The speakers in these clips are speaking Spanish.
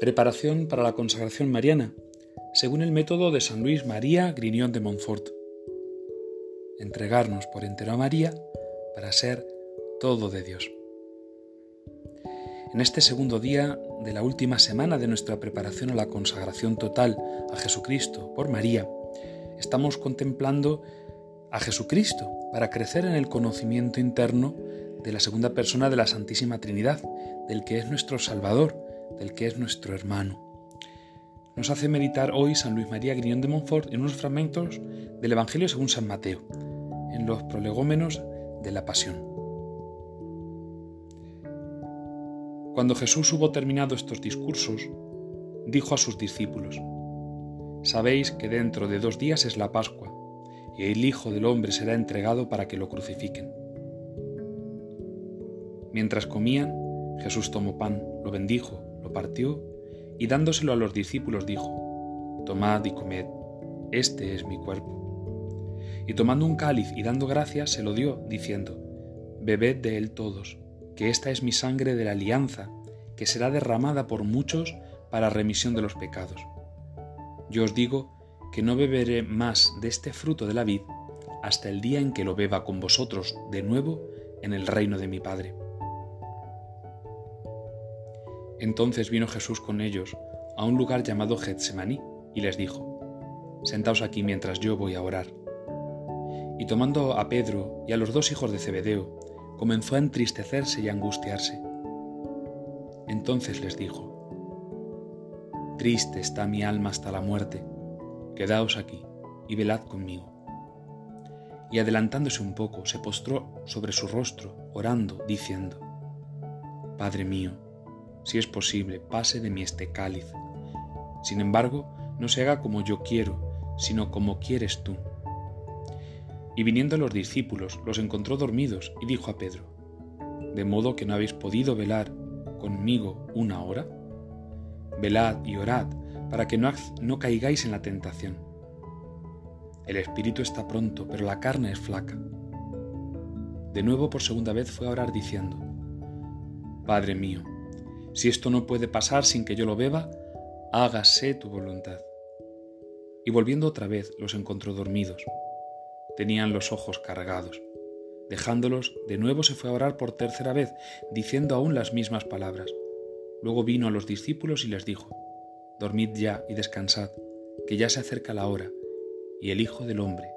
Preparación para la consagración mariana, según el método de San Luis María Grignon de Montfort. Entregarnos por entero a María para ser todo de Dios. En este segundo día de la última semana de nuestra preparación a la consagración total a Jesucristo por María, estamos contemplando a Jesucristo para crecer en el conocimiento interno de la segunda persona de la Santísima Trinidad, del que es nuestro Salvador del que es nuestro hermano. Nos hace meditar hoy San Luis María Griñón de Montfort en unos fragmentos del Evangelio según San Mateo, en los prolegómenos de la Pasión. Cuando Jesús hubo terminado estos discursos, dijo a sus discípulos, Sabéis que dentro de dos días es la Pascua, y el Hijo del Hombre será entregado para que lo crucifiquen. Mientras comían, Jesús tomó pan, lo bendijo, partió y dándoselo a los discípulos dijo, Tomad y comed, este es mi cuerpo. Y tomando un cáliz y dando gracias, se lo dio, diciendo, Bebed de él todos, que esta es mi sangre de la alianza, que será derramada por muchos para remisión de los pecados. Yo os digo que no beberé más de este fruto de la vid hasta el día en que lo beba con vosotros de nuevo en el reino de mi Padre. Entonces vino Jesús con ellos a un lugar llamado Getsemaní y les dijo, Sentaos aquí mientras yo voy a orar. Y tomando a Pedro y a los dos hijos de Zebedeo, comenzó a entristecerse y a angustiarse. Entonces les dijo, Triste está mi alma hasta la muerte, quedaos aquí y velad conmigo. Y adelantándose un poco, se postró sobre su rostro, orando, diciendo, Padre mío, si es posible, pase de mí este cáliz. Sin embargo, no se haga como yo quiero, sino como quieres tú. Y viniendo los discípulos, los encontró dormidos y dijo a Pedro, ¿De modo que no habéis podido velar conmigo una hora? Velad y orad para que no, no caigáis en la tentación. El espíritu está pronto, pero la carne es flaca. De nuevo por segunda vez fue a orar diciendo, Padre mío, si esto no puede pasar sin que yo lo beba, hágase tu voluntad. Y volviendo otra vez los encontró dormidos. Tenían los ojos cargados. Dejándolos, de nuevo se fue a orar por tercera vez, diciendo aún las mismas palabras. Luego vino a los discípulos y les dijo, Dormid ya y descansad, que ya se acerca la hora, y el Hijo del Hombre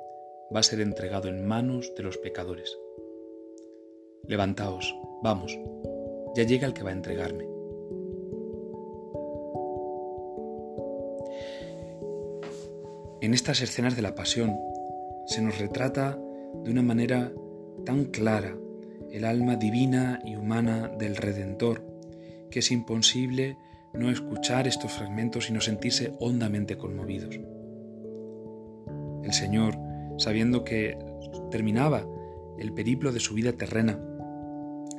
va a ser entregado en manos de los pecadores. Levantaos, vamos, ya llega el que va a entregarme. En estas escenas de la pasión se nos retrata de una manera tan clara el alma divina y humana del Redentor, que es imposible no escuchar estos fragmentos y no sentirse hondamente conmovidos. El Señor, sabiendo que terminaba el periplo de su vida terrena,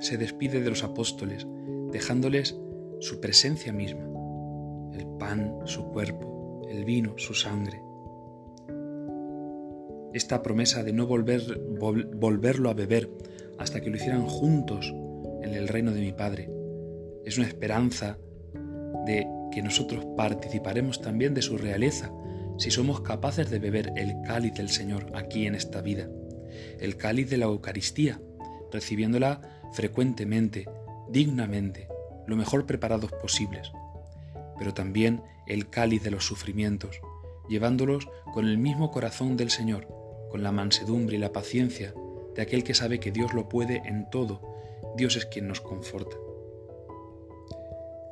se despide de los apóstoles, dejándoles su presencia misma, el pan, su cuerpo, el vino, su sangre, esta promesa de no volver, volverlo a beber hasta que lo hicieran juntos en el reino de mi Padre. Es una esperanza de que nosotros participaremos también de su realeza si somos capaces de beber el cáliz del Señor aquí en esta vida, el cáliz de la Eucaristía, recibiéndola frecuentemente, dignamente, lo mejor preparados posibles, pero también el cáliz de los sufrimientos, llevándolos con el mismo corazón del Señor, con la mansedumbre y la paciencia de aquel que sabe que Dios lo puede en todo, Dios es quien nos conforta.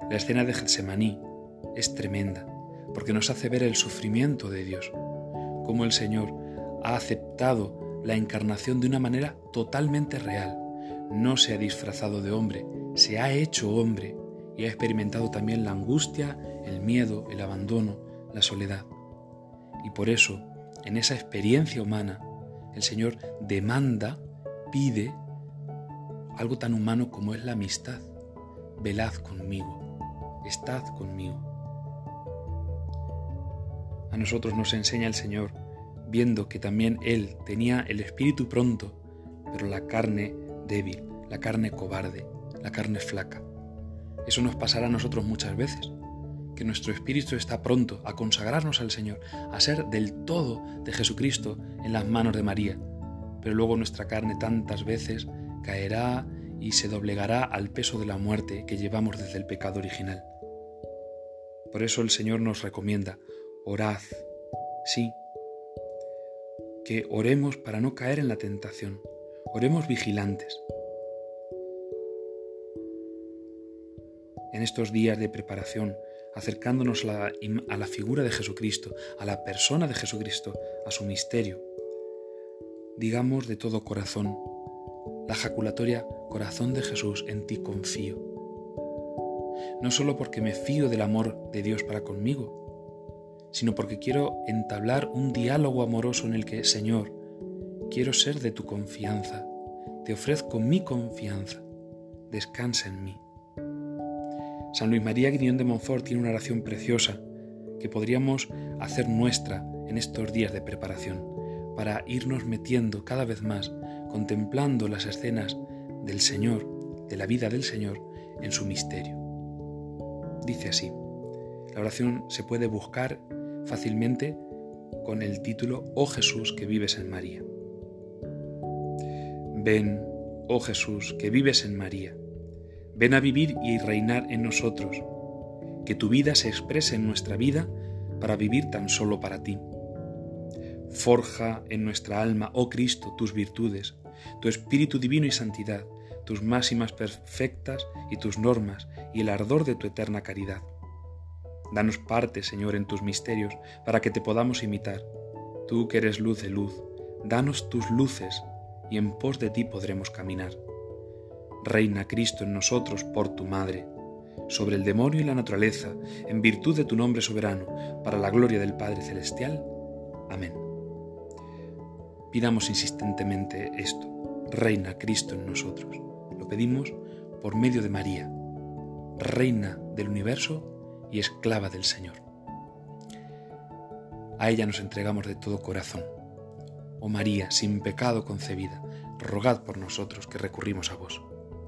La escena de Getsemaní es tremenda porque nos hace ver el sufrimiento de Dios, cómo el Señor ha aceptado la encarnación de una manera totalmente real, no se ha disfrazado de hombre, se ha hecho hombre y ha experimentado también la angustia, el miedo, el abandono, la soledad. Y por eso en esa experiencia humana, el Señor demanda, pide algo tan humano como es la amistad. Velad conmigo, estad conmigo. A nosotros nos enseña el Señor, viendo que también Él tenía el espíritu pronto, pero la carne débil, la carne cobarde, la carne flaca. Eso nos pasará a nosotros muchas veces, que nuestro espíritu está pronto a consagrarnos al Señor, a ser del todo de Jesucristo en las manos de María, pero luego nuestra carne tantas veces caerá y se doblegará al peso de la muerte que llevamos desde el pecado original. Por eso el Señor nos recomienda, orad, sí, que oremos para no caer en la tentación, oremos vigilantes. En estos días de preparación, acercándonos a la, figura de Jesucristo, a la persona de Jesucristo, a su misterio, digamos de todo corazón, la jaculatoria Corazón de Jesús, en ti confío. No solo porque me fío del amor de Dios para conmigo, sino porque quiero entablar un diálogo amoroso en el que, Señor, quiero ser de tu confianza, te ofrezco mi confianza, descansa en mí. San Luis María Guiñón de Montfort tiene una oración preciosa que podríamos hacer nuestra en estos días de preparación, para irnos metiendo cada vez más, contemplando las escenas del Señor, de la vida del Señor, en su misterio. Dice así, la oración se puede buscar fácilmente con el título Oh Jesús que vives en María. Ven, oh Jesús, que vives en María Ven a vivir y reinar en nosotros, que tu vida se exprese en nuestra vida para vivir tan solo para ti. Forja en nuestra alma, oh Cristo, tus virtudes, tu Espíritu Divino y santidad, tus máximas perfectas y tus normas y el ardor de tu eterna caridad. Danos parte, Señor, en tus misterios, para que te podamos imitar. Tú que eres luz de luz, danos tus luces, y en pos de ti podremos caminar. Reina Cristo en nosotros por tu Madre, sobre el demonio y la naturaleza, en virtud de tu nombre soberano, para la gloria del Padre Celestial. Amén. Pidamos insistentemente esto, Reina Cristo en nosotros. Lo pedimos por medio de María, Reina del universo y esclava del Señor. A ella nos entregamos de todo corazón. Oh María, sin pecado concebida, rogad por nosotros que recurrimos a vos.